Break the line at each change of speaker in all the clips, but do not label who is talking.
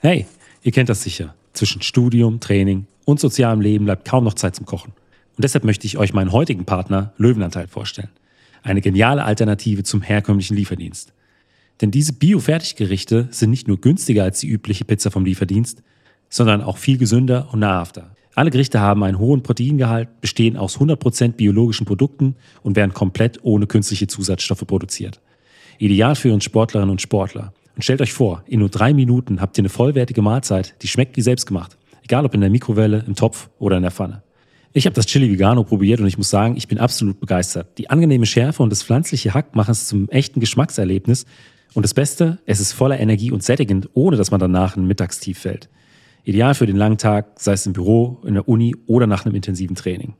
Hey, ihr kennt das sicher. Zwischen Studium, Training und sozialem Leben bleibt kaum noch Zeit zum Kochen. Und deshalb möchte ich euch meinen heutigen Partner Löwenanteil vorstellen. Eine geniale Alternative zum herkömmlichen Lieferdienst. Denn diese Bio-Fertiggerichte sind nicht nur günstiger als die übliche Pizza vom Lieferdienst, sondern auch viel gesünder und nahrhafter. Alle Gerichte haben einen hohen Proteingehalt, bestehen aus 100% biologischen Produkten und werden komplett ohne künstliche Zusatzstoffe produziert. Ideal für uns Sportlerinnen und Sportler. Und stellt euch vor, in nur drei Minuten habt ihr eine vollwertige Mahlzeit, die schmeckt wie selbstgemacht. Egal ob in der Mikrowelle, im Topf oder in der Pfanne. Ich habe das Chili Vegano probiert und ich muss sagen, ich bin absolut begeistert. Die angenehme Schärfe und das pflanzliche Hack machen es zum echten Geschmackserlebnis. Und das Beste, es ist voller Energie und sättigend, ohne dass man danach in Mittagstief fällt. Ideal für den langen Tag, sei es im Büro, in der Uni oder nach einem intensiven Training.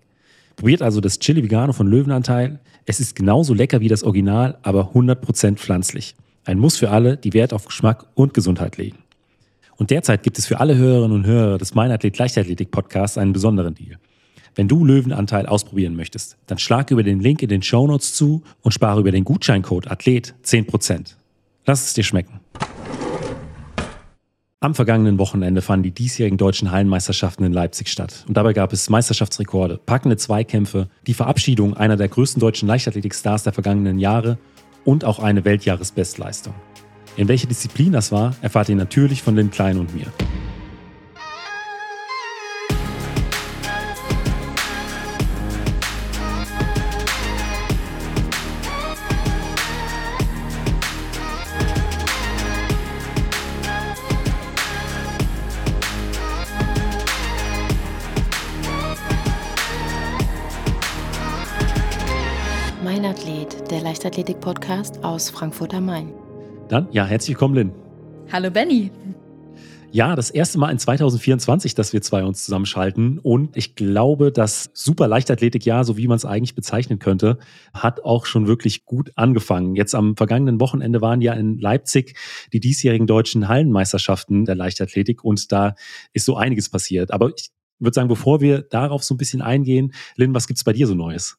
Probiert also das Chili Vegano von Löwenanteil. Es ist genauso lecker wie das Original, aber 100% pflanzlich. Ein Muss für alle, die Wert auf Geschmack und Gesundheit legen. Und derzeit gibt es für alle Hörerinnen und Hörer des Mein Athlet Leichtathletik Podcasts einen besonderen Deal. Wenn du Löwenanteil ausprobieren möchtest, dann schlag über den Link in den Show Notes zu und spare über den Gutscheincode Athlet 10%. Lass es dir schmecken. Am vergangenen Wochenende fanden die diesjährigen deutschen Hallenmeisterschaften in Leipzig statt. Und dabei gab es Meisterschaftsrekorde, packende Zweikämpfe, die Verabschiedung einer der größten deutschen Leichtathletikstars der vergangenen Jahre und auch eine Weltjahresbestleistung. In welcher Disziplin das war, erfahrt ihr natürlich von den Kleinen und mir.
Leichtathletik-Podcast aus Frankfurt am Main.
Dann, ja, herzlich willkommen, Lynn.
Hallo, Benny.
Ja, das erste Mal in 2024, dass wir zwei uns zusammenschalten. Und ich glaube, das super Leichtathletikjahr, so wie man es eigentlich bezeichnen könnte, hat auch schon wirklich gut angefangen. Jetzt am vergangenen Wochenende waren ja in Leipzig die diesjährigen deutschen Hallenmeisterschaften der Leichtathletik und da ist so einiges passiert. Aber ich würde sagen, bevor wir darauf so ein bisschen eingehen, Lynn, was gibt es bei dir so Neues?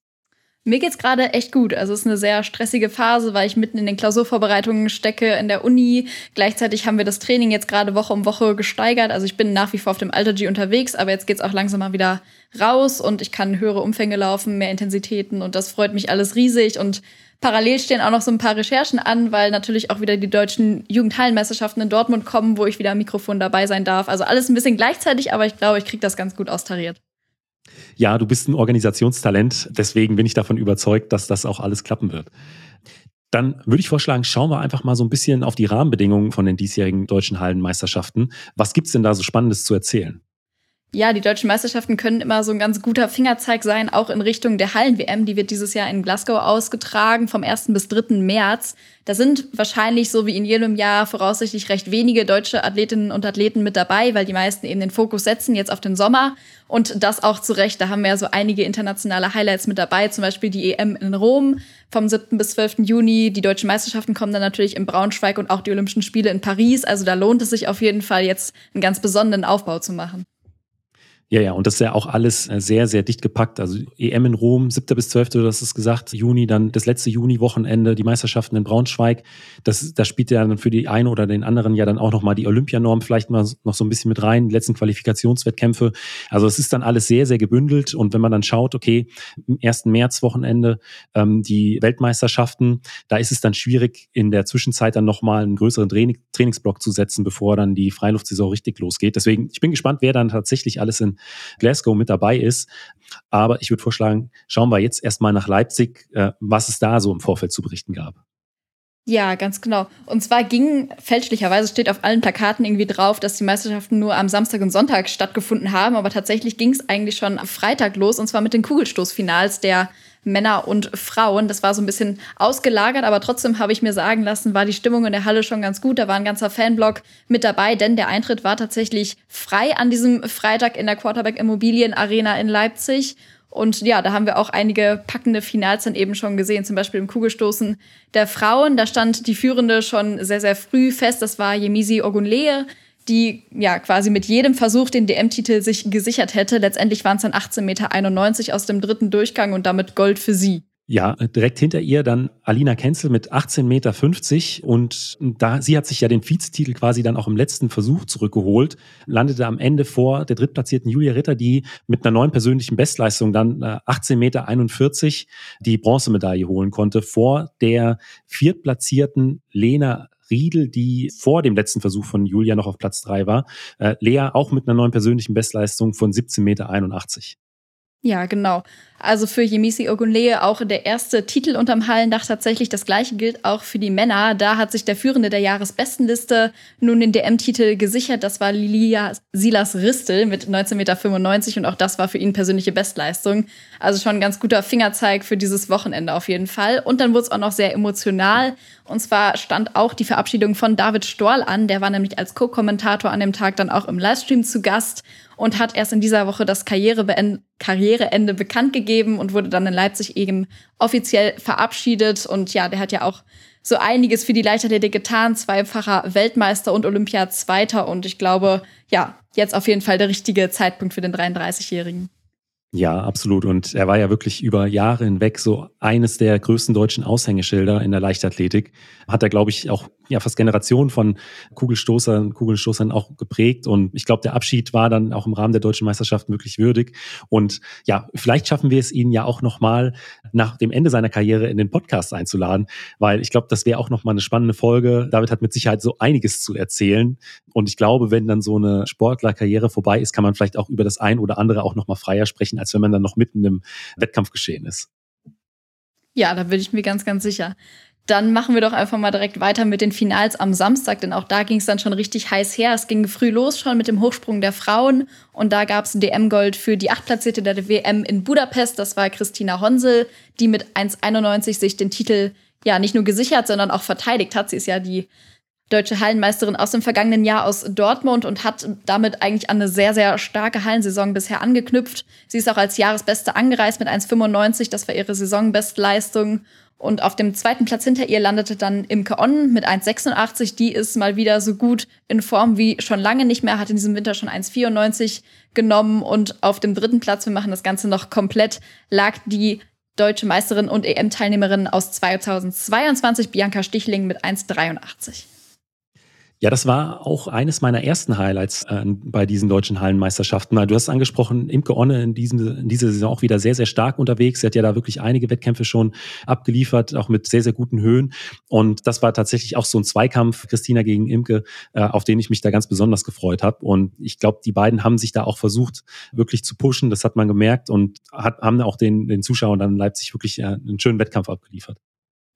Mir geht's gerade echt gut. Also es ist eine sehr stressige Phase, weil ich mitten in den Klausurvorbereitungen stecke in der Uni. Gleichzeitig haben wir das Training jetzt gerade Woche um Woche gesteigert. Also ich bin nach wie vor auf dem Alter G unterwegs, aber jetzt geht's auch langsam mal wieder raus und ich kann höhere Umfänge laufen, mehr Intensitäten und das freut mich alles riesig und Parallel stehen auch noch so ein paar Recherchen an, weil natürlich auch wieder die deutschen Jugendhallenmeisterschaften in Dortmund kommen, wo ich wieder am Mikrofon dabei sein darf. Also alles ein bisschen gleichzeitig, aber ich glaube, ich kriege das ganz gut austariert.
Ja, du bist ein Organisationstalent, deswegen bin ich davon überzeugt, dass das auch alles klappen wird. Dann würde ich vorschlagen, schauen wir einfach mal so ein bisschen auf die Rahmenbedingungen von den diesjährigen deutschen Hallenmeisterschaften. Was gibt's denn da so Spannendes zu erzählen?
Ja, die deutschen Meisterschaften können immer so ein ganz guter Fingerzeig sein, auch in Richtung der Hallen-WM. Die wird dieses Jahr in Glasgow ausgetragen, vom 1. bis 3. März. Da sind wahrscheinlich, so wie in jedem Jahr, voraussichtlich recht wenige deutsche Athletinnen und Athleten mit dabei, weil die meisten eben den Fokus setzen jetzt auf den Sommer. Und das auch zu Recht. Da haben wir ja so einige internationale Highlights mit dabei, zum Beispiel die EM in Rom vom 7. bis 12. Juni. Die deutschen Meisterschaften kommen dann natürlich in Braunschweig und auch die Olympischen Spiele in Paris. Also da lohnt es sich auf jeden Fall jetzt einen ganz besonderen Aufbau zu machen.
Ja, ja, und das ist ja auch alles äh, sehr, sehr dicht gepackt. Also EM in Rom, 7. bis 12. du hast es gesagt, Juni, dann das letzte Juni-Wochenende, die Meisterschaften in Braunschweig. Das, das spielt ja dann für die einen oder den anderen ja dann auch nochmal die Olympianorm vielleicht mal noch so ein bisschen mit rein, die letzten Qualifikationswettkämpfe. Also es ist dann alles sehr, sehr gebündelt. Und wenn man dann schaut, okay, im 1. März-Wochenende ähm, die Weltmeisterschaften, da ist es dann schwierig, in der Zwischenzeit dann nochmal einen größeren Training, Trainingsblock zu setzen, bevor dann die Freiluftsaison richtig losgeht. Deswegen, ich bin gespannt, wer dann tatsächlich alles in Glasgow mit dabei ist. Aber ich würde vorschlagen, schauen wir jetzt erstmal nach Leipzig, äh, was es da so im Vorfeld zu berichten gab.
Ja, ganz genau. Und zwar ging fälschlicherweise steht auf allen Plakaten irgendwie drauf, dass die Meisterschaften nur am Samstag und Sonntag stattgefunden haben, aber tatsächlich ging es eigentlich schon am Freitag los und zwar mit den Kugelstoßfinals der Männer und Frauen. Das war so ein bisschen ausgelagert, aber trotzdem habe ich mir sagen lassen, war die Stimmung in der Halle schon ganz gut. Da war ein ganzer Fanblock mit dabei, denn der Eintritt war tatsächlich frei an diesem Freitag in der Quarterback Immobilien Arena in Leipzig. Und ja, da haben wir auch einige packende Finals dann eben schon gesehen, zum Beispiel im Kugelstoßen der Frauen. Da stand die Führende schon sehr, sehr früh fest. Das war Yemisi Ogunleye die ja quasi mit jedem Versuch den DM-Titel sich gesichert hätte. Letztendlich waren es dann 18,91 Meter aus dem dritten Durchgang und damit Gold für sie.
Ja, direkt hinter ihr dann Alina Kenzel mit 18,50 Meter und da, sie hat sich ja den Vizetitel quasi dann auch im letzten Versuch zurückgeholt, landete am Ende vor der drittplatzierten Julia Ritter, die mit einer neuen persönlichen Bestleistung dann 18,41 Meter die Bronzemedaille holen konnte, vor der viertplatzierten Lena Riedel, die vor dem letzten Versuch von Julia noch auf Platz drei war. Äh, Lea auch mit einer neuen persönlichen Bestleistung von 17,81 Meter.
Ja, genau. Also für Yemisi Ogunleye auch der erste Titel unterm Hallendach tatsächlich. Das gleiche gilt auch für die Männer. Da hat sich der Führende der Jahresbestenliste nun den DM-Titel gesichert. Das war Lilia Silas Ristel mit 19,95 Meter und auch das war für ihn persönliche Bestleistung. Also schon ein ganz guter Fingerzeig für dieses Wochenende auf jeden Fall. Und dann wurde es auch noch sehr emotional. Und zwar stand auch die Verabschiedung von David Storl an. Der war nämlich als Co-Kommentator an dem Tag dann auch im Livestream zu Gast und hat erst in dieser Woche das Karrierebeend Karriereende bekannt gegeben und wurde dann in Leipzig eben offiziell verabschiedet. Und ja, der hat ja auch so einiges für die Leichtathletik getan, zweifacher Weltmeister und Olympiazweiter. Und ich glaube, ja, jetzt auf jeden Fall der richtige Zeitpunkt für den 33-Jährigen.
Ja, absolut. Und er war ja wirklich über Jahre hinweg so eines der größten deutschen Aushängeschilder in der Leichtathletik. Hat er, glaube ich, auch ja fast Generationen von Kugelstoßern, Kugelstoßern auch geprägt. Und ich glaube, der Abschied war dann auch im Rahmen der deutschen Meisterschaften wirklich würdig. Und ja, vielleicht schaffen wir es ihn ja auch nochmal nach dem Ende seiner Karriere in den Podcast einzuladen, weil ich glaube, das wäre auch nochmal eine spannende Folge. David hat mit Sicherheit so einiges zu erzählen. Und ich glaube, wenn dann so eine Sportlerkarriere vorbei ist, kann man vielleicht auch über das ein oder andere auch nochmal freier sprechen als wenn man dann noch mitten im Wettkampf geschehen ist.
Ja, da bin ich mir ganz, ganz sicher. Dann machen wir doch einfach mal direkt weiter mit den Finals am Samstag, denn auch da ging es dann schon richtig heiß her. Es ging früh los schon mit dem Hochsprung der Frauen und da gab es ein DM-Gold für die Achtplatzierte der WM in Budapest. Das war Christina Honsel, die mit 1,91 sich den Titel ja nicht nur gesichert, sondern auch verteidigt hat. Sie ist ja die deutsche Hallenmeisterin aus dem vergangenen Jahr aus Dortmund und hat damit eigentlich an eine sehr, sehr starke Hallensaison bisher angeknüpft. Sie ist auch als Jahresbeste angereist mit 1,95. Das war ihre Saisonbestleistung. Und auf dem zweiten Platz hinter ihr landete dann Imke Onn mit 1,86. Die ist mal wieder so gut in Form wie schon lange nicht mehr, hat in diesem Winter schon 1,94 genommen. Und auf dem dritten Platz, wir machen das Ganze noch komplett, lag die deutsche Meisterin und EM-Teilnehmerin aus 2022, Bianca Stichling mit 1,83.
Ja, das war auch eines meiner ersten Highlights äh, bei diesen deutschen Hallenmeisterschaften. Du hast angesprochen, Imke Onne in, diesem, in dieser Saison auch wieder sehr, sehr stark unterwegs. Sie hat ja da wirklich einige Wettkämpfe schon abgeliefert, auch mit sehr, sehr guten Höhen. Und das war tatsächlich auch so ein Zweikampf, Christina gegen Imke, äh, auf den ich mich da ganz besonders gefreut habe. Und ich glaube, die beiden haben sich da auch versucht, wirklich zu pushen. Das hat man gemerkt und hat, haben auch den, den Zuschauern dann in Leipzig wirklich äh, einen schönen Wettkampf abgeliefert.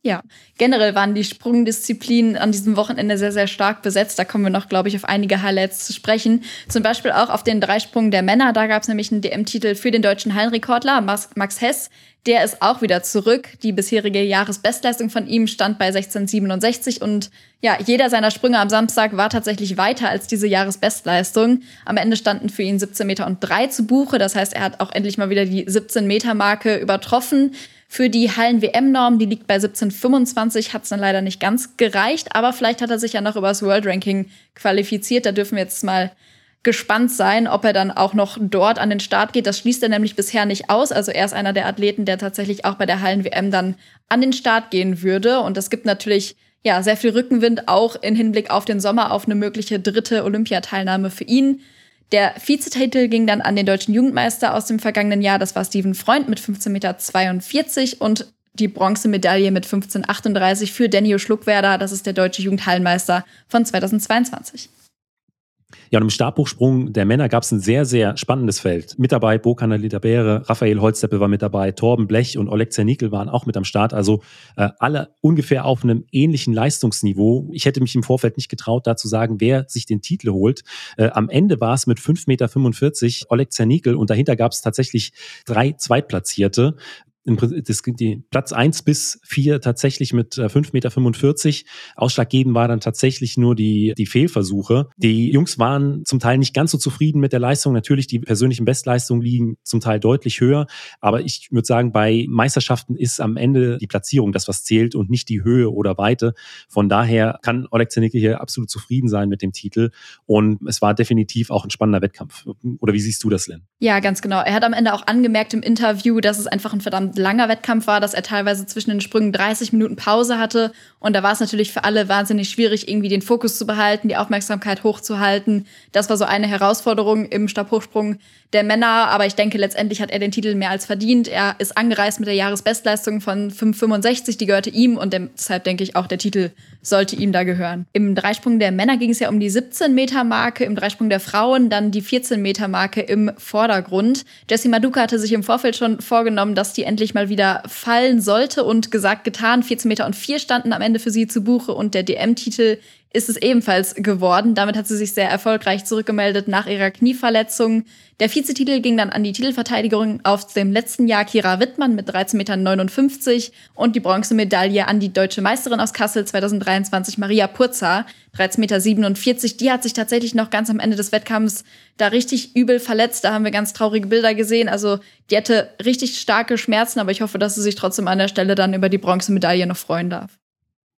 Ja, generell waren die Sprungdisziplinen an diesem Wochenende sehr, sehr stark besetzt. Da kommen wir noch, glaube ich, auf einige Highlights zu sprechen. Zum Beispiel auch auf den Dreisprung der Männer. Da gab es nämlich einen DM-Titel für den deutschen Hallenrekordler, Max Hess. Der ist auch wieder zurück. Die bisherige Jahresbestleistung von ihm stand bei 1667 und ja, jeder seiner Sprünge am Samstag war tatsächlich weiter als diese Jahresbestleistung. Am Ende standen für ihn 17 Meter und drei zu Buche. Das heißt, er hat auch endlich mal wieder die 17 Meter Marke übertroffen. Für die Hallen-WM-Norm, die liegt bei 1725, hat es dann leider nicht ganz gereicht, aber vielleicht hat er sich ja noch übers World Ranking qualifiziert. Da dürfen wir jetzt mal gespannt sein, ob er dann auch noch dort an den Start geht. Das schließt er nämlich bisher nicht aus. Also er ist einer der Athleten, der tatsächlich auch bei der Hallen-WM dann an den Start gehen würde. Und es gibt natürlich ja sehr viel Rückenwind auch in Hinblick auf den Sommer auf eine mögliche dritte Olympiateilnahme für ihn. Der Vizetitel ging dann an den deutschen Jugendmeister aus dem vergangenen Jahr. Das war Steven Freund mit 15,42 Meter und die Bronzemedaille mit 15,38 für Daniel Schluckwerder. Das ist der deutsche Jugendhallenmeister von 2022.
Ja, und im Stabhochsprung der Männer gab es ein sehr, sehr spannendes Feld. Mit dabei Bokan Litabere, Raphael Holzdeppe war mit dabei, Torben Blech und Oleg Zernikel waren auch mit am Start. Also äh, alle ungefähr auf einem ähnlichen Leistungsniveau. Ich hätte mich im Vorfeld nicht getraut, da zu sagen, wer sich den Titel holt. Äh, am Ende war es mit 5,45 Meter Oleg Zernikel und dahinter gab es tatsächlich drei Zweitplatzierte das, die Platz eins bis vier tatsächlich mit äh, 5,45 Meter. Ausschlaggebend war dann tatsächlich nur die, die Fehlversuche. Die Jungs waren zum Teil nicht ganz so zufrieden mit der Leistung. Natürlich, die persönlichen Bestleistungen liegen zum Teil deutlich höher. Aber ich würde sagen, bei Meisterschaften ist am Ende die Platzierung das, was zählt und nicht die Höhe oder Weite. Von daher kann Oleg Zenicke hier absolut zufrieden sein mit dem Titel. Und es war definitiv auch ein spannender Wettkampf. Oder wie siehst du das, Len?
Ja, ganz genau. Er hat am Ende auch angemerkt im Interview, dass es einfach ein verdammt langer Wettkampf war, dass er teilweise zwischen den Sprüngen 30 Minuten Pause hatte. Und da war es natürlich für alle wahnsinnig schwierig, irgendwie den Fokus zu behalten, die Aufmerksamkeit hochzuhalten. Das war so eine Herausforderung im Stabhochsprung der Männer. Aber ich denke, letztendlich hat er den Titel mehr als verdient. Er ist angereist mit der Jahresbestleistung von 5,65. Die gehörte ihm und deshalb denke ich auch, der Titel sollte ihm da gehören. Im Dreisprung der Männer ging es ja um die 17 Meter Marke, im Dreisprung der Frauen dann die 14 Meter Marke im Vordergrund. Jessie Maduka hatte sich im Vorfeld schon vorgenommen, dass die endlich mal wieder fallen sollte und gesagt, getan. 14 Meter und 4 standen am Ende für sie zu Buche und der DM-Titel ist es ebenfalls geworden. Damit hat sie sich sehr erfolgreich zurückgemeldet nach ihrer Knieverletzung. Der Vizetitel ging dann an die Titelverteidigerin aus dem letzten Jahr Kira Wittmann mit 13,59 Metern und die Bronzemedaille an die deutsche Meisterin aus Kassel 2023 Maria Purza, 13,47 Meter. Die hat sich tatsächlich noch ganz am Ende des Wettkampfs da richtig übel verletzt. Da haben wir ganz traurige Bilder gesehen. Also die hatte richtig starke Schmerzen, aber ich hoffe, dass sie sich trotzdem an der Stelle dann über die Bronzemedaille noch freuen darf.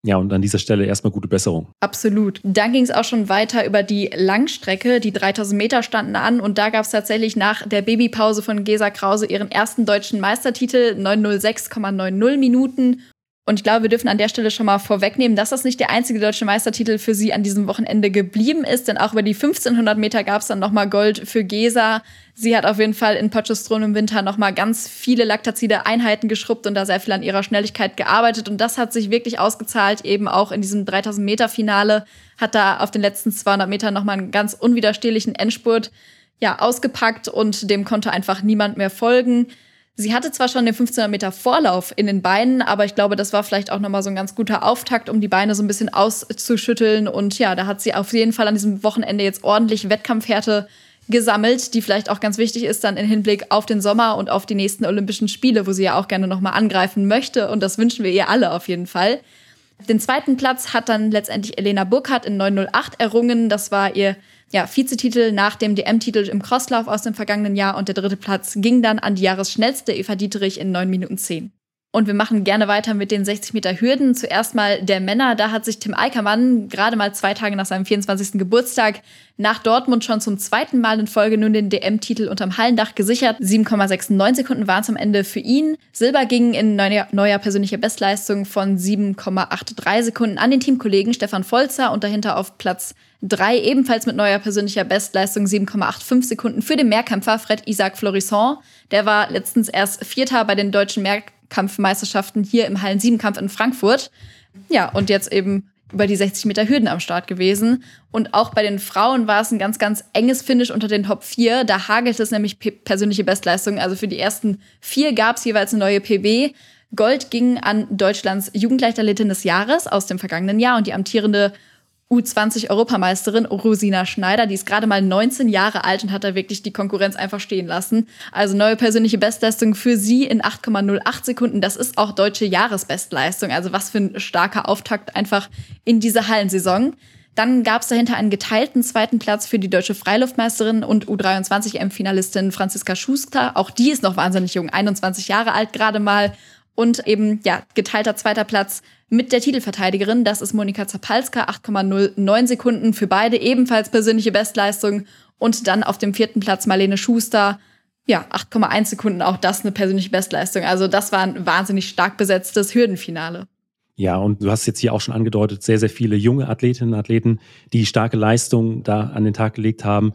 Ja, und an dieser Stelle erstmal gute Besserung.
Absolut. Dann ging es auch schon weiter über die Langstrecke. Die 3000 Meter standen an und da gab es tatsächlich nach der Babypause von Gesa Krause ihren ersten deutschen Meistertitel, 906,90 Minuten. Und ich glaube, wir dürfen an der Stelle schon mal vorwegnehmen, dass das nicht der einzige deutsche Meistertitel für sie an diesem Wochenende geblieben ist, denn auch über die 1500 Meter gab es dann nochmal Gold für Gesa. Sie hat auf jeden Fall in Potchestron im Winter nochmal ganz viele laktazide Einheiten geschrubbt und da sehr viel an ihrer Schnelligkeit gearbeitet und das hat sich wirklich ausgezahlt, eben auch in diesem 3000 Meter Finale hat da auf den letzten 200 Metern nochmal einen ganz unwiderstehlichen Endspurt ja, ausgepackt und dem konnte einfach niemand mehr folgen. Sie hatte zwar schon den 1500 Meter Vorlauf in den Beinen, aber ich glaube, das war vielleicht auch nochmal so ein ganz guter Auftakt, um die Beine so ein bisschen auszuschütteln. Und ja, da hat sie auf jeden Fall an diesem Wochenende jetzt ordentlich Wettkampfhärte gesammelt, die vielleicht auch ganz wichtig ist dann im Hinblick auf den Sommer und auf die nächsten Olympischen Spiele, wo sie ja auch gerne nochmal angreifen möchte. Und das wünschen wir ihr alle auf jeden Fall. Den zweiten Platz hat dann letztendlich Elena Burkhardt in 908 errungen. Das war ihr ja, Vizetitel nach dem DM-Titel im Crosslauf aus dem vergangenen Jahr und der dritte Platz ging dann an die Jahresschnellste Eva Dieterich in 9 Minuten 10. Und wir machen gerne weiter mit den 60 Meter Hürden. Zuerst mal der Männer. Da hat sich Tim Eickermann gerade mal zwei Tage nach seinem 24. Geburtstag nach Dortmund schon zum zweiten Mal in Folge nun den DM-Titel unterm Hallendach gesichert. 7,69 Sekunden waren es am Ende für ihn. Silber ging in neuer, neuer persönlicher Bestleistung von 7,83 Sekunden an den Teamkollegen Stefan Volzer und dahinter auf Platz 3 ebenfalls mit neuer persönlicher Bestleistung 7,85 Sekunden für den Mehrkämpfer Fred Isaac Florisson. Der war letztens erst Vierter bei den deutschen Mehrkämpfern Kampfmeisterschaften hier im Hallen 7 Kampf in Frankfurt. Ja, und jetzt eben über die 60 Meter Hürden am Start gewesen. Und auch bei den Frauen war es ein ganz, ganz enges Finish unter den Top 4. Da hagelt es nämlich persönliche Bestleistungen. Also für die ersten vier gab es jeweils eine neue PB. Gold ging an Deutschlands Jugendleichtathletin des Jahres aus dem vergangenen Jahr und die amtierende U20-Europameisterin Rosina Schneider. Die ist gerade mal 19 Jahre alt und hat da wirklich die Konkurrenz einfach stehen lassen. Also neue persönliche Bestleistung für sie in 8,08 Sekunden. Das ist auch deutsche Jahresbestleistung. Also was für ein starker Auftakt einfach in diese Hallensaison. Dann gab es dahinter einen geteilten zweiten Platz für die deutsche Freiluftmeisterin und U23-M-Finalistin Franziska Schuster. Auch die ist noch wahnsinnig jung, 21 Jahre alt gerade mal. Und eben, ja, geteilter zweiter Platz mit der Titelverteidigerin. Das ist Monika Zapalska, 8,09 Sekunden für beide, ebenfalls persönliche Bestleistung. Und dann auf dem vierten Platz Marlene Schuster, ja, 8,1 Sekunden, auch das eine persönliche Bestleistung. Also das war ein wahnsinnig stark besetztes Hürdenfinale.
Ja, und du hast jetzt hier auch schon angedeutet, sehr, sehr viele junge Athletinnen und Athleten, die starke Leistung da an den Tag gelegt haben.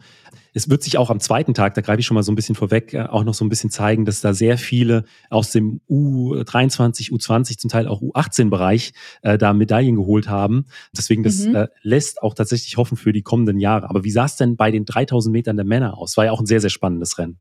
Es wird sich auch am zweiten Tag, da greife ich schon mal so ein bisschen vorweg, äh, auch noch so ein bisschen zeigen, dass da sehr viele aus dem U23, U20, zum Teil auch U18-Bereich äh, da Medaillen geholt haben. Deswegen, das mhm. äh, lässt auch tatsächlich hoffen für die kommenden Jahre. Aber wie sah es denn bei den 3000 Metern der Männer aus? War ja auch ein sehr, sehr spannendes Rennen.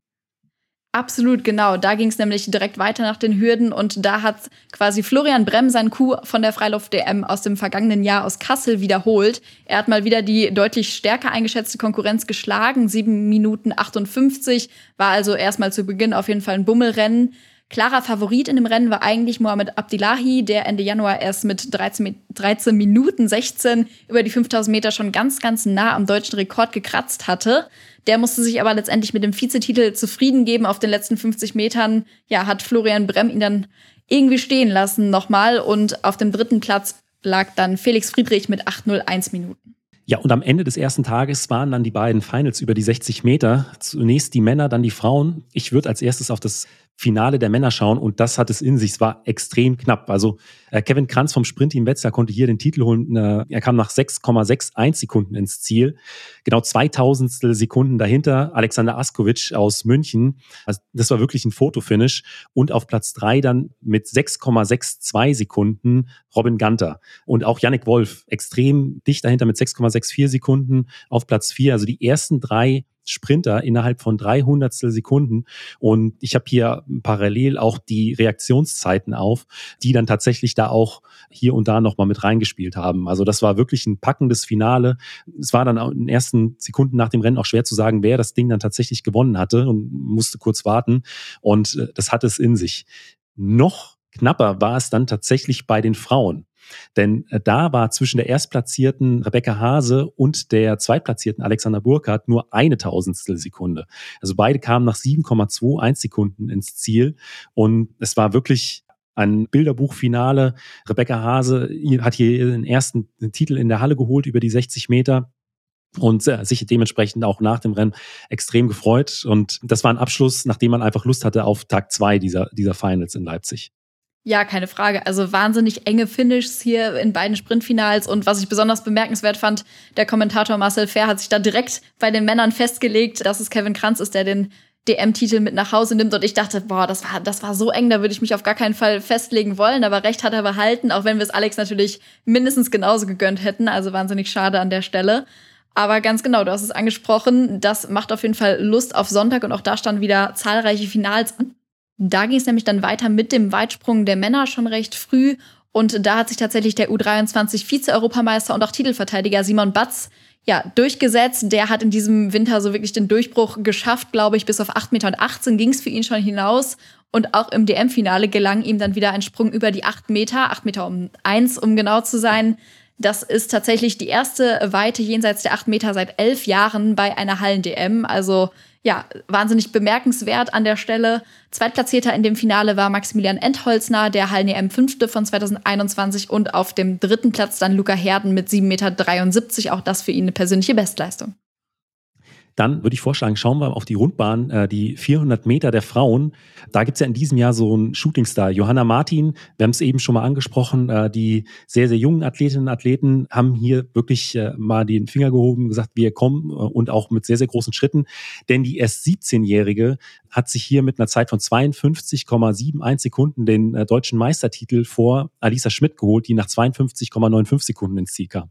Absolut, genau. Da ging es nämlich direkt weiter nach den Hürden und da hat quasi Florian Brem sein Coup von der Freiluft-DM aus dem vergangenen Jahr aus Kassel wiederholt. Er hat mal wieder die deutlich stärker eingeschätzte Konkurrenz geschlagen. 7 Minuten 58 war also erstmal zu Beginn auf jeden Fall ein Bummelrennen. Klarer Favorit in dem Rennen war eigentlich Mohamed Abdillahi, der Ende Januar erst mit 13, 13 Minuten 16 über die 5000 Meter schon ganz, ganz nah am deutschen Rekord gekratzt hatte. Der musste sich aber letztendlich mit dem Vizetitel zufrieden geben. Auf den letzten 50 Metern ja, hat Florian Brem ihn dann irgendwie stehen lassen nochmal. Und auf dem dritten Platz lag dann Felix Friedrich mit 8,01 Minuten.
Ja, und am Ende des ersten Tages waren dann die beiden Finals über die 60 Meter. Zunächst die Männer, dann die Frauen. Ich würde als erstes auf das Finale der Männer schauen und das hat es in sich. Es war extrem knapp. Also äh, Kevin Kranz vom Sprintteam Wetzlar konnte hier den Titel holen. Äh, er kam nach 6,61 Sekunden ins Ziel. Genau 2000 Sekunden dahinter Alexander Askovic aus München. Also das war wirklich ein Fotofinish. Und auf Platz drei dann mit 6,62 Sekunden Robin Ganter. Und auch Yannick Wolf extrem dicht dahinter mit 6,64 Sekunden auf Platz vier. Also die ersten drei Sprinter innerhalb von 300 Sekunden. Und ich habe hier parallel auch die Reaktionszeiten auf, die dann tatsächlich da auch hier und da nochmal mit reingespielt haben. Also das war wirklich ein packendes Finale. Es war dann in den ersten Sekunden nach dem Rennen auch schwer zu sagen, wer das Ding dann tatsächlich gewonnen hatte und musste kurz warten. Und äh, das hat es in sich. Noch knapper war es dann tatsächlich bei den Frauen. Denn äh, da war zwischen der erstplatzierten Rebecca Hase und der zweitplatzierten Alexander Burkhardt nur eine Tausendstel Sekunde. Also beide kamen nach 7,21 Sekunden ins Ziel und es war wirklich ein Bilderbuchfinale. Rebecca Hase hat hier ihren ersten Titel in der Halle geholt über die 60 Meter und äh, sich dementsprechend auch nach dem Rennen extrem gefreut. Und das war ein Abschluss, nachdem man einfach Lust hatte auf Tag zwei dieser, dieser Finals in Leipzig.
Ja, keine Frage. Also wahnsinnig enge Finishes hier in beiden Sprintfinals. Und was ich besonders bemerkenswert fand, der Kommentator Marcel Fair hat sich da direkt bei den Männern festgelegt, dass es Kevin Kranz ist, der den DM-Titel mit nach Hause nimmt. Und ich dachte, boah, das war, das war so eng, da würde ich mich auf gar keinen Fall festlegen wollen. Aber recht hat er behalten, auch wenn wir es Alex natürlich mindestens genauso gegönnt hätten. Also wahnsinnig schade an der Stelle. Aber ganz genau, du hast es angesprochen. Das macht auf jeden Fall Lust auf Sonntag und auch da standen wieder zahlreiche Finals an. Da ging es nämlich dann weiter mit dem Weitsprung der Männer schon recht früh. Und da hat sich tatsächlich der U23 Vize-Europameister und auch Titelverteidiger Simon Batz ja, durchgesetzt. Der hat in diesem Winter so wirklich den Durchbruch geschafft, glaube ich. Bis auf 8,18 Meter ging es für ihn schon hinaus. Und auch im DM-Finale gelang ihm dann wieder ein Sprung über die 8 Meter, 8 Meter um 1, um genau zu sein. Das ist tatsächlich die erste Weite jenseits der 8 Meter seit elf Jahren bei einer Hallen-DM. Also ja, wahnsinnig bemerkenswert an der Stelle. Zweitplatzierter in dem Finale war Maximilian Entholzner, der Hallen EM Fünfte von 2021 und auf dem dritten Platz dann Luca Herden mit 7,73 Meter. Auch das für ihn eine persönliche Bestleistung.
Dann würde ich vorschlagen, schauen wir auf die Rundbahn, äh, die 400 Meter der Frauen. Da gibt es ja in diesem Jahr so einen Shootingstar. Johanna Martin, wir haben es eben schon mal angesprochen, äh, die sehr, sehr jungen Athletinnen und Athleten haben hier wirklich äh, mal den Finger gehoben, gesagt, wir kommen äh, und auch mit sehr, sehr großen Schritten. Denn die erst 17-Jährige hat sich hier mit einer Zeit von 52,71 Sekunden den äh, deutschen Meistertitel vor Alisa Schmidt geholt, die nach 52,95 Sekunden ins Ziel kam.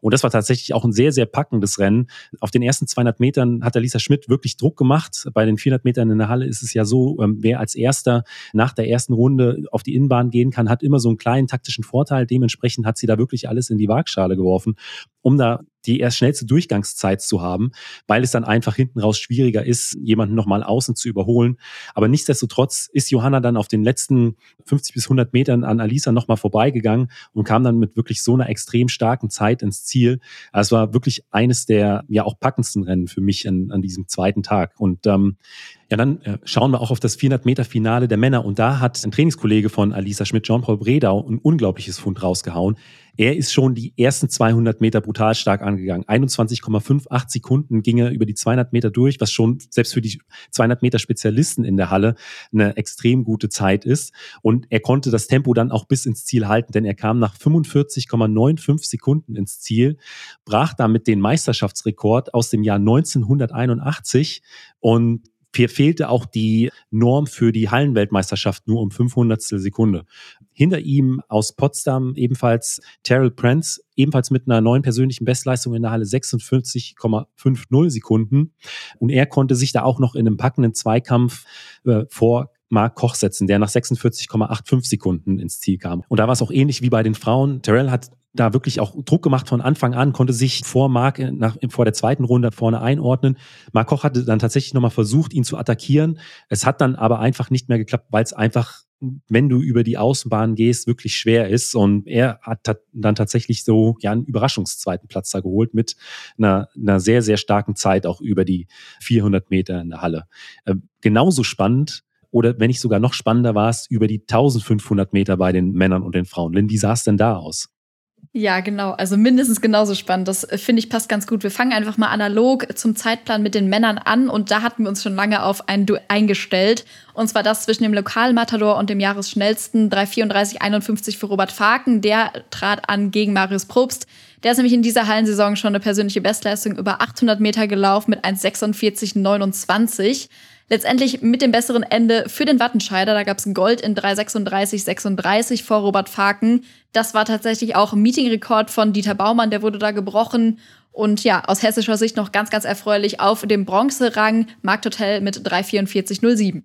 Und das war tatsächlich auch ein sehr, sehr packendes Rennen. Auf den ersten 200 Metern hat Alisa Schmidt wirklich Druck gemacht. Bei den 400 Metern in der Halle ist es ja so, ähm, wer als erster nach der ersten Runde auf die Innenbahn gehen kann, hat immer so einen kleinen taktischen Vorteil. Dementsprechend hat sie da wirklich alles in die Waagschale geworfen, um da die erst schnellste Durchgangszeit zu haben, weil es dann einfach hinten raus schwieriger ist, jemanden nochmal außen zu überholen. Aber nichtsdestotrotz ist Johanna dann auf den letzten 50 bis 100 Metern an Alisa nochmal vorbeigegangen und kam dann mit wirklich so einer extrem starken Zeit ins Ziel. Es war wirklich eines der ja auch packendsten Rennen für mich an, an diesem zweiten Tag. Und ähm, ja, dann äh, schauen wir auch auf das 400 Meter Finale der Männer. Und da hat ein Trainingskollege von Alisa Schmidt, Jean-Paul Bredau, ein unglaubliches Fund rausgehauen. Er ist schon die ersten 200 Meter brutal stark angegangen. 21,58 Sekunden ging er über die 200 Meter durch, was schon selbst für die 200 Meter Spezialisten in der Halle eine extrem gute Zeit ist. Und er konnte das Tempo dann auch bis ins Ziel halten, denn er kam nach 45,95 Sekunden ins Ziel, brach damit den Meisterschaftsrekord aus dem Jahr 1981 und fehlte auch die Norm für die Hallenweltmeisterschaft nur um 500 Sekunde. Hinter ihm aus Potsdam ebenfalls Terrell Prance, ebenfalls mit einer neuen persönlichen Bestleistung in der Halle 56,50 Sekunden. Und er konnte sich da auch noch in einem packenden Zweikampf äh, vor Mark Koch setzen, der nach 46,85 Sekunden ins Ziel kam. Und da war es auch ähnlich wie bei den Frauen. Terrell hat da wirklich auch Druck gemacht von Anfang an, konnte sich vor Mark nach, vor der zweiten Runde vorne einordnen. Mark Koch hatte dann tatsächlich nochmal versucht, ihn zu attackieren. Es hat dann aber einfach nicht mehr geklappt, weil es einfach, wenn du über die Außenbahn gehst, wirklich schwer ist. Und er hat dann tatsächlich so ja einen Überraschungszweiten Platz da geholt mit einer, einer sehr, sehr starken Zeit auch über die 400 Meter in der Halle. Äh, genauso spannend oder wenn nicht sogar noch spannender war es über die 1500 Meter bei den Männern und den Frauen. Lynn, wie sah es denn da aus?
Ja, genau. Also mindestens genauso spannend. Das äh, finde ich passt ganz gut. Wir fangen einfach mal analog zum Zeitplan mit den Männern an und da hatten wir uns schon lange auf ein Duell eingestellt. Und zwar das zwischen dem Lokalmatador und dem Jahresschnellsten 334,51 für Robert Faken. Der trat an gegen Marius Probst. Der ist nämlich in dieser Hallensaison schon eine persönliche Bestleistung über 800 Meter gelaufen mit 1,46,29. Letztendlich mit dem besseren Ende für den Wattenscheider. Da gab es Gold in 3,36,36 vor Robert Faken. Das war tatsächlich auch ein Meetingrekord von Dieter Baumann, der wurde da gebrochen. Und ja, aus hessischer Sicht noch ganz, ganz erfreulich auf dem Bronzerang Markthotel mit 3,44,07.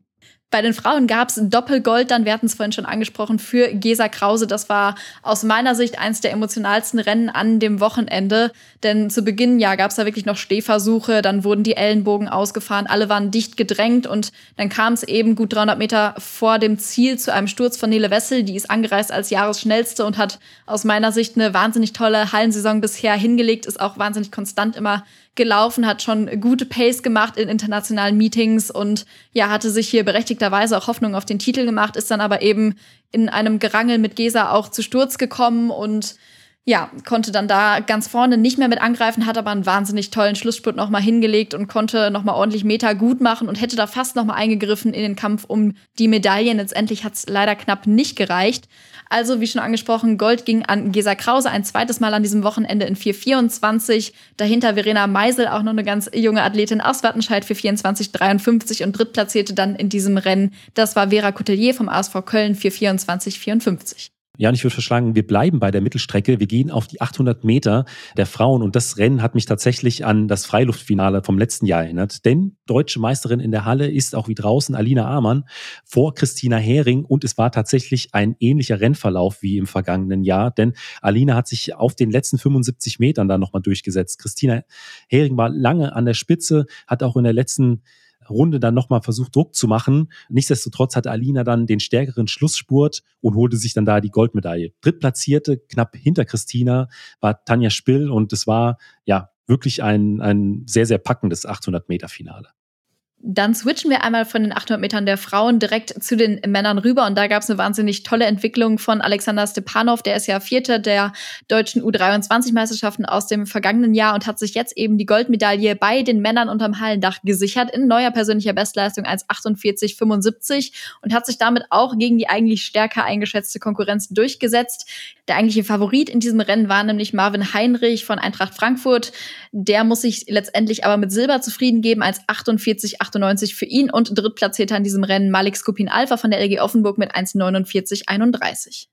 Bei den Frauen gab es Doppelgold, dann wir hatten es vorhin schon angesprochen, für Gesa Krause. Das war aus meiner Sicht eins der emotionalsten Rennen an dem Wochenende. Denn zu Beginn ja, gab es da wirklich noch Stehversuche, dann wurden die Ellenbogen ausgefahren, alle waren dicht gedrängt und dann kam es eben gut 300 Meter vor dem Ziel zu einem Sturz von Nele Wessel. Die ist angereist als Jahresschnellste und hat aus meiner Sicht eine wahnsinnig tolle Hallensaison bisher hingelegt, ist auch wahnsinnig konstant immer gelaufen, hat schon gute Pace gemacht in internationalen Meetings und ja, hatte sich hier berechtigterweise auch Hoffnung auf den Titel gemacht, ist dann aber eben in einem Gerangel mit Gesa auch zu Sturz gekommen und ja, konnte dann da ganz vorne nicht mehr mit angreifen, hat aber einen wahnsinnig tollen Schlussspurt nochmal hingelegt und konnte nochmal ordentlich Meter gut machen und hätte da fast nochmal eingegriffen in den Kampf um die Medaillen. Letztendlich hat es leider knapp nicht gereicht. Also, wie schon angesprochen, Gold ging an Gesa Krause ein zweites Mal an diesem Wochenende in 4,24. Dahinter Verena Meisel, auch noch eine ganz junge Athletin aus Wattenscheid für 24,53 und drittplatzierte dann in diesem Rennen. Das war Vera Coutelier vom ASV Köln für 24,54.
Ja, und ich würde verschlagen, wir bleiben bei der Mittelstrecke. Wir gehen auf die 800 Meter der Frauen und das Rennen hat mich tatsächlich an das Freiluftfinale vom letzten Jahr erinnert. Denn deutsche Meisterin in der Halle ist auch wie draußen Alina Amann vor Christina Hering und es war tatsächlich ein ähnlicher Rennverlauf wie im vergangenen Jahr, denn Alina hat sich auf den letzten 75 Metern dann nochmal durchgesetzt. Christina Hering war lange an der Spitze, hat auch in der letzten Runde dann nochmal versucht, Druck zu machen. Nichtsdestotrotz hatte Alina dann den stärkeren Schlussspurt und holte sich dann da die Goldmedaille. Drittplatzierte, knapp hinter Christina, war Tanja Spill und es war ja wirklich ein, ein sehr, sehr packendes 800-Meter-Finale.
Dann switchen wir einmal von den 800 Metern der Frauen direkt zu den Männern rüber. Und da gab es eine wahnsinnig tolle Entwicklung von Alexander Stepanov. Der ist ja Vierter der deutschen U23-Meisterschaften aus dem vergangenen Jahr und hat sich jetzt eben die Goldmedaille bei den Männern unterm Hallendach gesichert in neuer persönlicher Bestleistung als 48,75 und hat sich damit auch gegen die eigentlich stärker eingeschätzte Konkurrenz durchgesetzt. Der eigentliche Favorit in diesem Rennen war nämlich Marvin Heinrich von Eintracht Frankfurt. Der muss sich letztendlich aber mit Silber zufrieden geben als 48, 1,98 für ihn und drittplatzierter in diesem Rennen Malik Skupin Alpha von der LG Offenburg mit 1,49,31.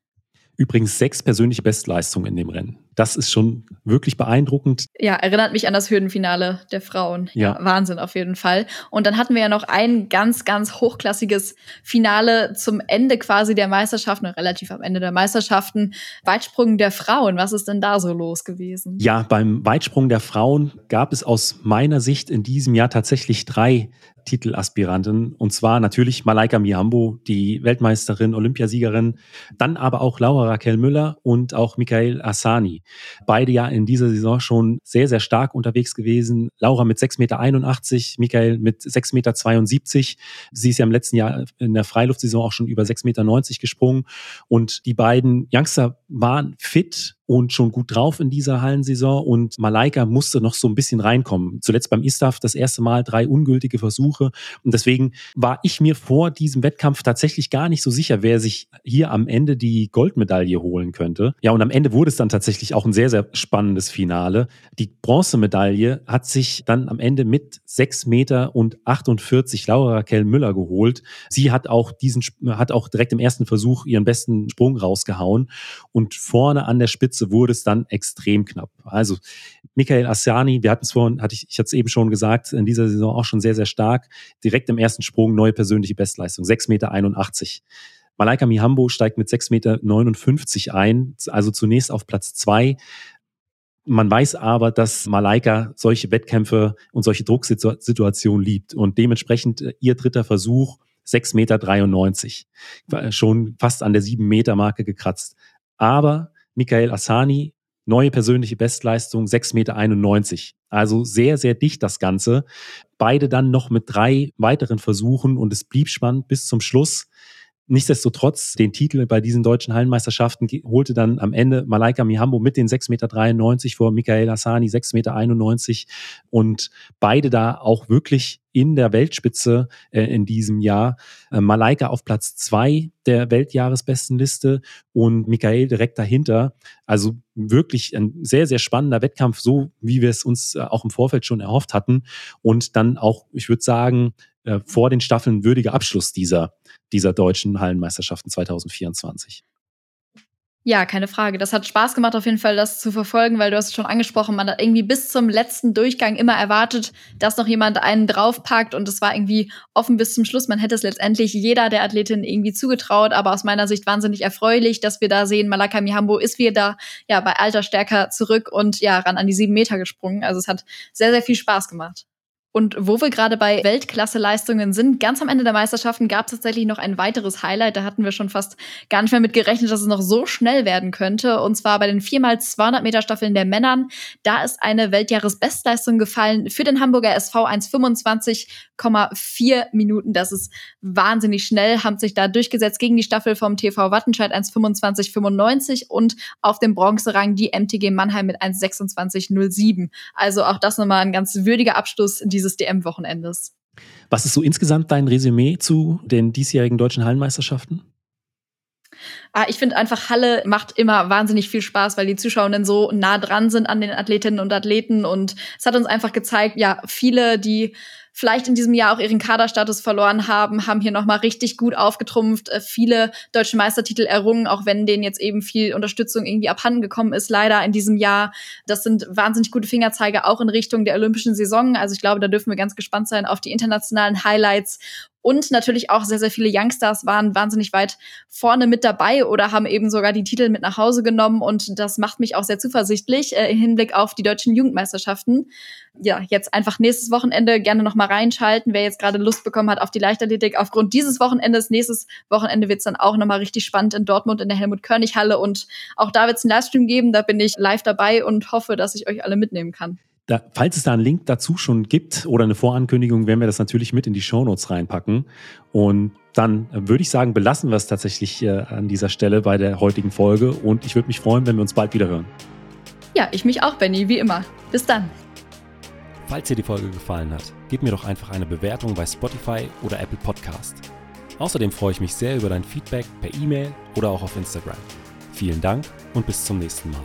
Übrigens sechs persönliche Bestleistungen in dem Rennen. Das ist schon wirklich beeindruckend.
Ja, erinnert mich an das Hürdenfinale der Frauen. Ja. ja. Wahnsinn auf jeden Fall. Und dann hatten wir ja noch ein ganz, ganz hochklassiges Finale zum Ende quasi der Meisterschaften, relativ am Ende der Meisterschaften. Weitsprung der Frauen. Was ist denn da so los gewesen?
Ja, beim Weitsprung der Frauen gab es aus meiner Sicht in diesem Jahr tatsächlich drei Titelaspiranten. Und zwar natürlich Malaika Mihambo, die Weltmeisterin, Olympiasiegerin, dann aber auch Laura Raquel Müller und auch Michael Asani. Beide ja in dieser Saison schon sehr, sehr stark unterwegs gewesen. Laura mit 6,81 Meter, Michael mit 6,72 Meter. Sie ist ja im letzten Jahr in der Freiluftsaison auch schon über 6,90 Meter gesprungen. Und die beiden Youngster waren fit und schon gut drauf in dieser Hallensaison und Malaika musste noch so ein bisschen reinkommen. Zuletzt beim Istaf das erste Mal drei ungültige Versuche und deswegen war ich mir vor diesem Wettkampf tatsächlich gar nicht so sicher, wer sich hier am Ende die Goldmedaille holen könnte. Ja, und am Ende wurde es dann tatsächlich auch ein sehr, sehr spannendes Finale. Die Bronzemedaille hat sich dann am Ende mit 6 Meter und 48 Laura Raquel Müller geholt. Sie hat auch diesen, hat auch direkt im ersten Versuch ihren besten Sprung rausgehauen und vorne an der Spitze wurde es dann extrem knapp. Also Michael Assani, wir hatten es vorhin, hatte ich, ich hatte es eben schon gesagt, in dieser Saison auch schon sehr, sehr stark. Direkt im ersten Sprung neue persönliche Bestleistung, 6,81 Meter. Malaika Mihambo steigt mit 6,59 Meter ein, also zunächst auf Platz zwei. Man weiß aber, dass Malaika solche Wettkämpfe und solche Drucksituationen liebt und dementsprechend äh, ihr dritter Versuch 6,93 Meter. Schon fast an der 7-Meter-Marke gekratzt. Aber Michael Asani, neue persönliche Bestleistung 6,91 Meter. Also sehr, sehr dicht das Ganze. Beide dann noch mit drei weiteren Versuchen und es blieb spannend bis zum Schluss. Nichtsdestotrotz den Titel bei diesen deutschen Hallenmeisterschaften holte dann am Ende Malaika Mihambo mit den 6,93 Meter vor Michael Hassani 6,91 Meter und beide da auch wirklich in der Weltspitze äh, in diesem Jahr. Äh, Malaika auf Platz zwei der Weltjahresbestenliste und Michael direkt dahinter. Also wirklich ein sehr, sehr spannender Wettkampf, so wie wir es uns äh, auch im Vorfeld schon erhofft hatten. Und dann auch, ich würde sagen, äh, vor den Staffeln würdiger Abschluss dieser, dieser deutschen Hallenmeisterschaften 2024.
Ja, keine Frage. Das hat Spaß gemacht, auf jeden Fall das zu verfolgen, weil du hast es schon angesprochen, man hat irgendwie bis zum letzten Durchgang immer erwartet, dass noch jemand einen draufpackt und es war irgendwie offen bis zum Schluss. Man hätte es letztendlich jeder der Athletin irgendwie zugetraut, aber aus meiner Sicht wahnsinnig erfreulich, dass wir da sehen, Malaka Mihambo ist wieder ja bei alter stärker zurück und ja ran an die sieben Meter gesprungen. Also es hat sehr, sehr viel Spaß gemacht. Und wo wir gerade bei Weltklasse-Leistungen sind, ganz am Ende der Meisterschaften gab es tatsächlich noch ein weiteres Highlight. Da hatten wir schon fast gar nicht mehr mit gerechnet, dass es noch so schnell werden könnte. Und zwar bei den 4x200 Meter Staffeln der Männern. Da ist eine Weltjahresbestleistung gefallen für den Hamburger SV 1,25,4 Minuten. Das ist wahnsinnig schnell, haben sich da durchgesetzt gegen die Staffel vom TV Wattenscheid 1,25,95 und auf dem Bronzerang die MTG Mannheim mit 1,26,07. Also auch das nochmal ein ganz würdiger Abschluss in dieses DM-Wochenendes.
Was ist so insgesamt dein Resümee zu den diesjährigen deutschen Hallenmeisterschaften?
Ah, ich finde einfach, Halle macht immer wahnsinnig viel Spaß, weil die Zuschauerinnen so nah dran sind an den Athletinnen und Athleten. Und es hat uns einfach gezeigt, ja, viele, die vielleicht in diesem Jahr auch ihren Kaderstatus verloren haben, haben hier nochmal richtig gut aufgetrumpft, äh, viele deutsche Meistertitel errungen, auch wenn denen jetzt eben viel Unterstützung irgendwie abhanden gekommen ist, leider in diesem Jahr. Das sind wahnsinnig gute Fingerzeige auch in Richtung der olympischen Saison. Also ich glaube, da dürfen wir ganz gespannt sein auf die internationalen Highlights. Und natürlich auch sehr, sehr viele Youngstars waren wahnsinnig weit vorne mit dabei oder haben eben sogar die Titel mit nach Hause genommen. Und das macht mich auch sehr zuversichtlich äh, im Hinblick auf die deutschen Jugendmeisterschaften. Ja, jetzt einfach nächstes Wochenende gerne nochmal reinschalten, wer jetzt gerade Lust bekommen hat auf die Leichtathletik. Aufgrund dieses Wochenendes, nächstes Wochenende wird es dann auch nochmal richtig spannend in Dortmund in der Helmut-Körnig-Halle. Und auch da wird es einen Livestream geben. Da bin ich live dabei und hoffe, dass ich euch alle mitnehmen kann.
Da, falls es da einen Link dazu schon gibt oder eine Vorankündigung, werden wir das natürlich mit in die Shownotes reinpacken. Und dann würde ich sagen, belassen wir es tatsächlich äh, an dieser Stelle bei der heutigen Folge. Und ich würde mich freuen, wenn wir uns bald wieder hören.
Ja, ich mich auch, Benny, wie immer. Bis dann.
Falls dir die Folge gefallen hat, gib mir doch einfach eine Bewertung bei Spotify oder Apple Podcast. Außerdem freue ich mich sehr über dein Feedback per E-Mail oder auch auf Instagram. Vielen Dank und bis zum nächsten Mal.